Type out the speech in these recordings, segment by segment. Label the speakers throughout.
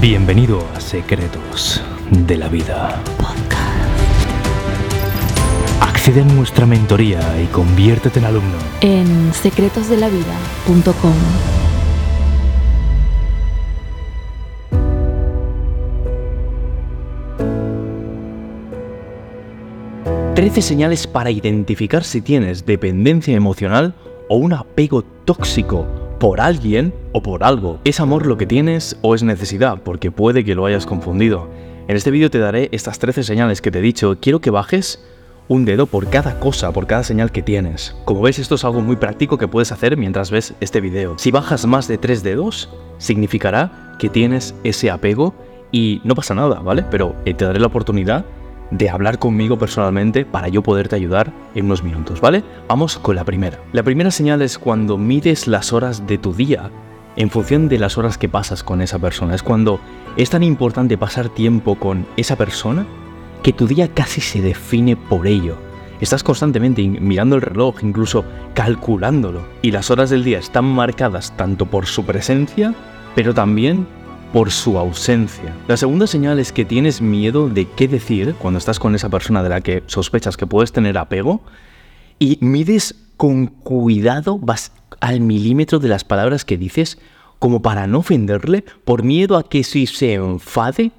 Speaker 1: Bienvenido a Secretos de la Vida. Accede a nuestra mentoría y conviértete en alumno.
Speaker 2: en secretosdelavida.com.
Speaker 3: Trece señales para identificar si tienes dependencia emocional o un apego tóxico por alguien o por algo. ¿Es amor lo que tienes o es necesidad? Porque puede que lo hayas confundido. En este vídeo te daré estas 13 señales que te he dicho. Quiero que bajes un dedo por cada cosa, por cada señal que tienes. Como ves, esto es algo muy práctico que puedes hacer mientras ves este vídeo. Si bajas más de 3 dedos, significará que tienes ese apego y no pasa nada, ¿vale? Pero eh, te daré la oportunidad de hablar conmigo personalmente para yo poderte ayudar en unos minutos, ¿vale? Vamos con la primera. La primera señal es cuando mides las horas de tu día en función de las horas que pasas con esa persona. Es cuando es tan importante pasar tiempo con esa persona que tu día casi se define por ello. Estás constantemente mirando el reloj, incluso calculándolo. Y las horas del día están marcadas tanto por su presencia, pero también por su ausencia. La segunda señal es que tienes miedo de qué decir cuando estás con esa persona de la que sospechas que puedes tener apego y mides con cuidado, vas al milímetro de las palabras que dices como para no ofenderle por miedo a que si se enfade,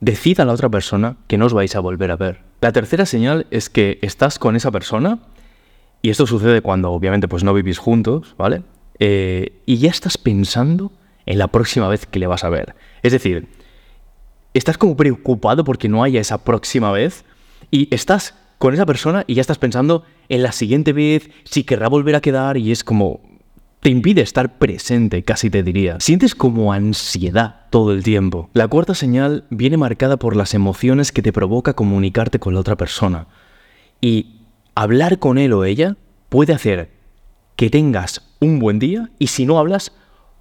Speaker 3: decida a la otra persona que no os vais a volver a ver. La tercera señal es que estás con esa persona y esto sucede cuando obviamente pues no vivís juntos, ¿vale? Eh, y ya estás pensando en la próxima vez que le vas a ver. Es decir, estás como preocupado porque no haya esa próxima vez y estás con esa persona y ya estás pensando en la siguiente vez, si querrá volver a quedar y es como... Te impide estar presente, casi te diría. Sientes como ansiedad todo el tiempo. La cuarta señal viene marcada por las emociones que te provoca comunicarte con la otra persona. Y hablar con él o ella puede hacer que tengas un buen día y si no hablas,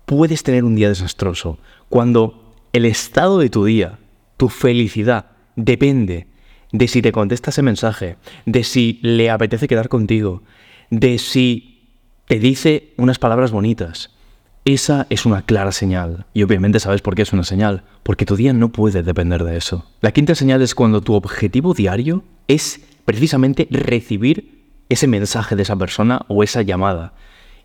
Speaker 3: puedes tener un día desastroso. Cuando el estado de tu día, tu felicidad, depende de si te contesta ese mensaje, de si le apetece quedar contigo, de si te dice unas palabras bonitas. Esa es una clara señal. Y obviamente sabes por qué es una señal. Porque tu día no puede depender de eso. La quinta señal es cuando tu objetivo diario es precisamente recibir ese mensaje de esa persona o esa llamada.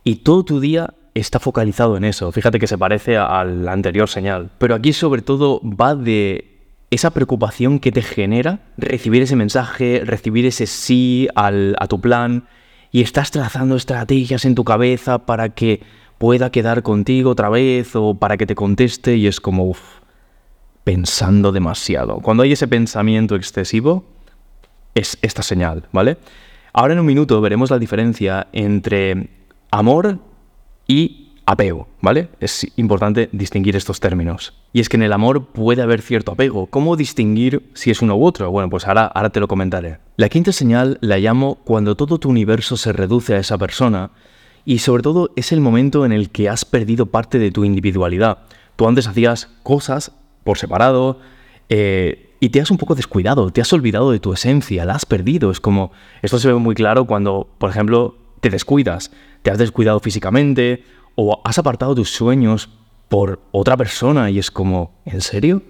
Speaker 3: Y todo tu día está focalizado en eso. Fíjate que se parece a la anterior señal. Pero aquí sobre todo va de esa preocupación que te genera recibir ese mensaje, recibir ese sí al- a tu plan y estás trazando estrategias en tu cabeza para que pueda quedar contigo otra vez o para que te conteste y es como uf, pensando demasiado. Cuando hay ese pensamiento excesivo es esta señal, ¿vale? Ahora en un minuto veremos la diferencia entre amor y apego, ¿vale? Es importante distinguir estos términos. Y es que en el amor puede haber cierto apego. ¿Cómo distinguir si es uno u otro? Bueno, pues ahora, ahora te lo comentaré. La quinta señal la llamo cuando todo tu universo se reduce a esa persona y sobre todo es el momento en el que has perdido parte de tu individualidad. Tú antes hacías cosas por separado eh, y te has un poco descuidado, te has olvidado de tu esencia, la has perdido. Es como, esto se ve muy claro cuando, por ejemplo, te descuidas, te has descuidado físicamente o has apartado tus sueños por otra persona y es como, ¿en serio?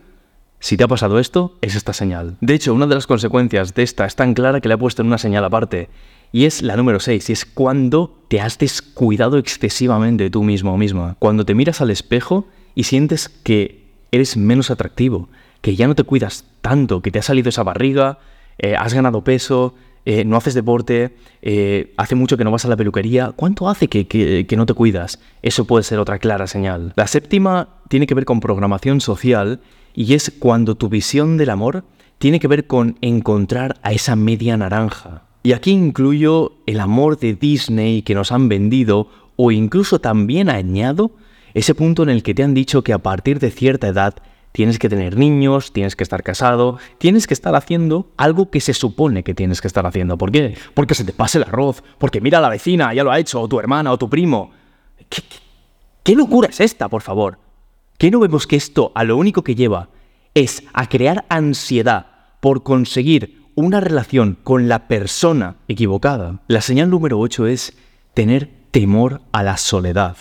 Speaker 3: Si te ha pasado esto, es esta señal. De hecho, una de las consecuencias de esta es tan clara que la he puesto en una señal aparte. Y es la número 6, y es cuando te has descuidado excesivamente tú mismo o misma. Cuando te miras al espejo y sientes que eres menos atractivo, que ya no te cuidas tanto, que te ha salido esa barriga, eh, has ganado peso, eh, no haces deporte, eh, hace mucho que no vas a la peluquería. ¿Cuánto hace que, que- que no te cuidas? Eso puede ser otra clara señal. La séptima tiene que ver con programación social y es cuando tu visión del amor tiene que ver con encontrar a esa media naranja. Y aquí incluyo el amor de Disney que nos han vendido o incluso también añado ese punto en el que te han dicho que a partir de cierta edad tienes que tener niños, tienes que estar casado, tienes que estar haciendo algo que se supone que tienes que estar haciendo. ¿Por qué? Porque se te pase el arroz, porque mira a la vecina, ya lo ha hecho, o tu hermana, o tu primo. ¿Qué, qué- locura es esta, por favor? ¿Qué no vemos que esto a lo único que lleva es a crear ansiedad por conseguir una relación con la persona equivocada? La señal número 8 es tener temor a la soledad.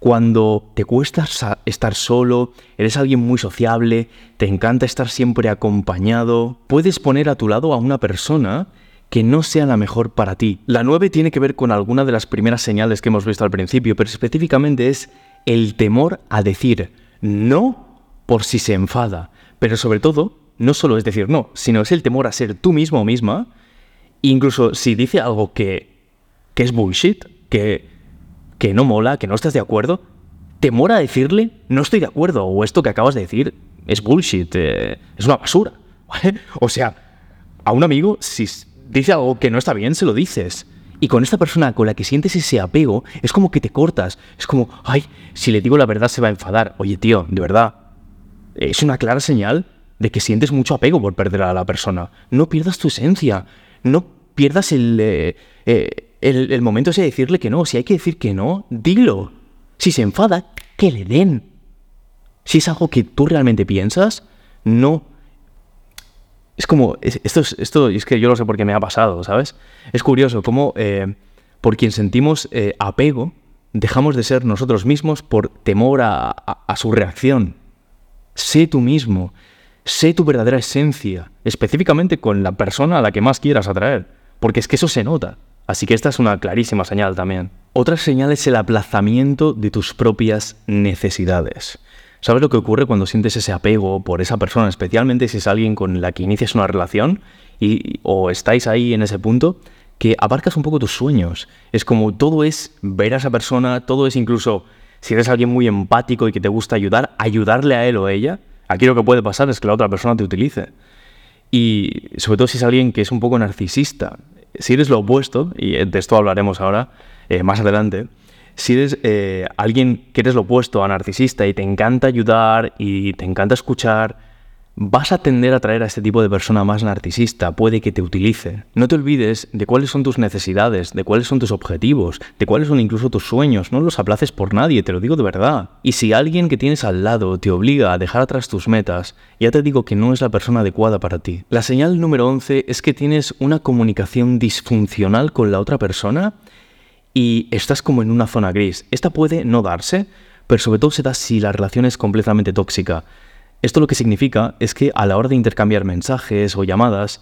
Speaker 3: Cuando te cuesta estar solo, eres alguien muy sociable, te encanta estar siempre acompañado, puedes poner a tu lado a una persona que no sea la mejor para ti. La 9 tiene que ver con alguna de las primeras señales que hemos visto al principio, pero específicamente es el temor a decir no por si se enfada. Pero sobre todo, no solo es decir no, sino es el temor a ser tú mismo o misma, incluso si dice algo que, que es bullshit, que, que no mola, que no estás de acuerdo, temor a decirle no estoy de acuerdo o esto que acabas de decir es bullshit, eh, es una basura. O sea, a un amigo, si dice algo que no está bien, se lo dices. Y con esta persona con la que sientes ese apego, es como que te cortas. Es como, ay, si le digo la verdad se va a enfadar. Oye, tío, de verdad, es una clara señal de que sientes mucho apego por perder a la persona. No pierdas tu esencia. No pierdas el, eh, eh, el, momento ese de decirle que no. Si hay que decir que no, dilo. Si se enfada, que le den. Si es algo que tú realmente piensas, no es como, esto, es, esto es que yo lo sé porque me ha pasado, ¿sabes? Es curioso cómo eh, por quien sentimos eh, apego, dejamos de ser nosotros mismos por temor a, su reacción. Sé tú mismo, sé tu verdadera esencia, específicamente con la persona a la que más quieras atraer, porque es que eso se nota. Así que esta es una clarísima señal también. Otra señal es el aplazamiento de tus propias necesidades. ¿Sabes lo que ocurre cuando sientes ese apego por esa persona, especialmente si es alguien con la que inicias una relación y, o estáis ahí en ese punto? que abarcas un poco tus sueños. Es como todo es ver a esa persona, todo es incluso, si eres alguien muy empático y que te gusta ayudar, ayudarle a él o ella. Aquí lo que puede pasar es que la otra persona te utilice. Y sobre todo si es alguien que es un poco narcisista. Si eres lo opuesto, y de esto hablaremos ahora eh, más adelante, si eres eh, alguien que eres lo opuesto a narcisista y te encanta ayudar y te encanta escuchar, vas a tender a traer a este tipo de persona más narcisista, puede que te utilice. No te olvides de cuáles son tus necesidades, de cuáles son tus objetivos, de cuáles son incluso tus sueños, no los aplaces por nadie, te lo digo de verdad. Y si alguien que tienes al lado te obliga a dejar atrás tus metas, ya te digo que no es la persona adecuada para ti. La señal número 11 es que tienes una comunicación disfuncional con la otra persona y estás como en una zona gris. Esta puede no darse, pero sobre todo se da si la relación es completamente tóxica. Esto lo que significa es que a la hora de intercambiar mensajes o llamadas,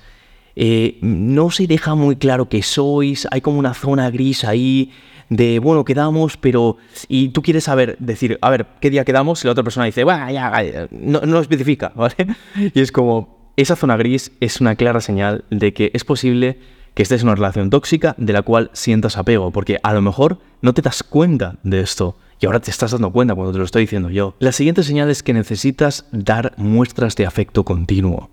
Speaker 3: eh, no se deja muy claro que sois, hay como una zona gris ahí de, bueno, quedamos, pero... Y tú quieres saber, decir, a ver, ¿qué día quedamos? Y la otra persona dice, bueno, ya, no, no especifica, ¿vale? Y es como, esa zona gris es una clara señal de que es posible que estés en una relación tóxica de la cual sientas apego, porque a lo mejor no te das cuenta de esto. Y ahora te estás dando cuenta cuando te lo estoy diciendo yo. La siguiente señal es que necesitas dar muestras de afecto continuo.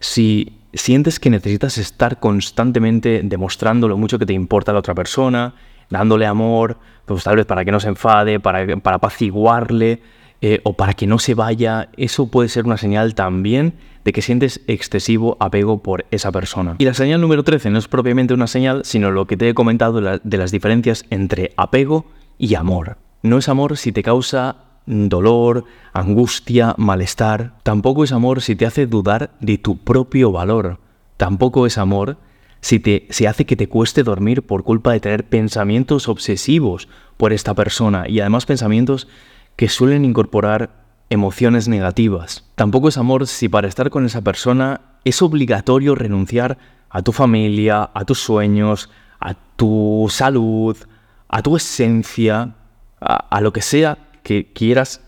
Speaker 3: Si sientes que necesitas estar constantemente demostrando lo mucho que te importa la otra persona, dándole amor, pues tal vez para que no se enfade, para, para apaciguarle eh, o para que no se vaya, eso puede ser una señal también de que sientes excesivo apego por esa persona. Y la señal número 13 no es propiamente una señal, sino lo que te he comentado de las diferencias entre apego y amor. No es amor si te causa dolor, angustia, malestar. Tampoco es amor si te hace dudar de tu propio valor. Tampoco es amor si te si hace que te cueste dormir por culpa de tener pensamientos obsesivos por esta persona y además pensamientos que suelen incorporar emociones negativas. Tampoco es amor si para estar con esa persona es obligatorio renunciar a tu familia, a tus sueños, a tu salud, a tu esencia, a, lo que sea que quieras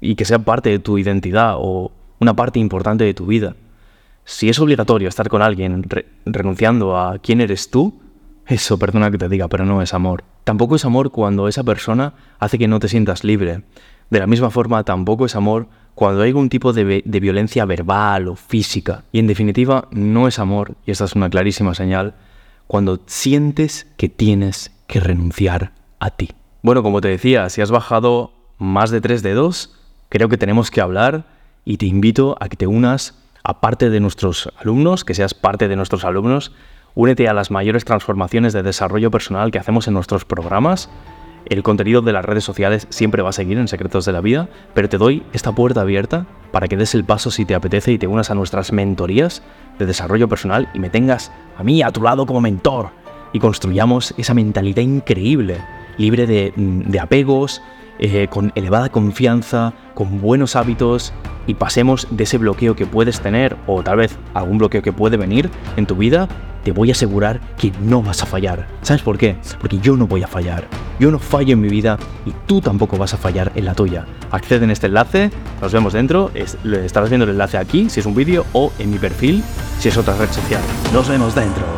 Speaker 3: y que sea parte de tu identidad o una parte importante de tu vida. Si es obligatorio estar con alguien renunciando a quién eres tú, eso, perdona que te diga, pero no es amor. Tampoco es amor cuando esa persona hace que no te sientas libre, de la misma forma, tampoco es amor cuando hay algún tipo de, violencia verbal o física. Y en definitiva, no es amor, y esta es una clarísima señal, cuando sientes que tienes que renunciar a ti. Bueno, como te decía, si has bajado más de tres dedos, creo que tenemos que hablar y te invito a que te unas a parte de nuestros alumnos, que seas parte de nuestros alumnos, únete a las mayores transformaciones de desarrollo personal que hacemos en nuestros programas. El contenido de las redes sociales siempre va a seguir en Secretos de la Vida, pero te doy esta puerta abierta para que des el paso si te apetece y te unas a nuestras mentorías de desarrollo personal y me tengas a mí a tu lado como mentor y construyamos esa mentalidad increíble, libre de, apegos, eh, con elevada confianza, con buenos hábitos y pasemos de ese bloqueo que puedes tener o tal vez algún bloqueo que puede venir en tu vida, te voy a asegurar que no vas a fallar. ¿Sabes por qué? Porque yo no voy a fallar. Yo no fallo en mi vida y tú tampoco vas a fallar en la tuya. Accede en este enlace, nos vemos dentro, estarás viendo el enlace aquí si es un vídeo o en mi perfil si es otra red social. Nos vemos dentro.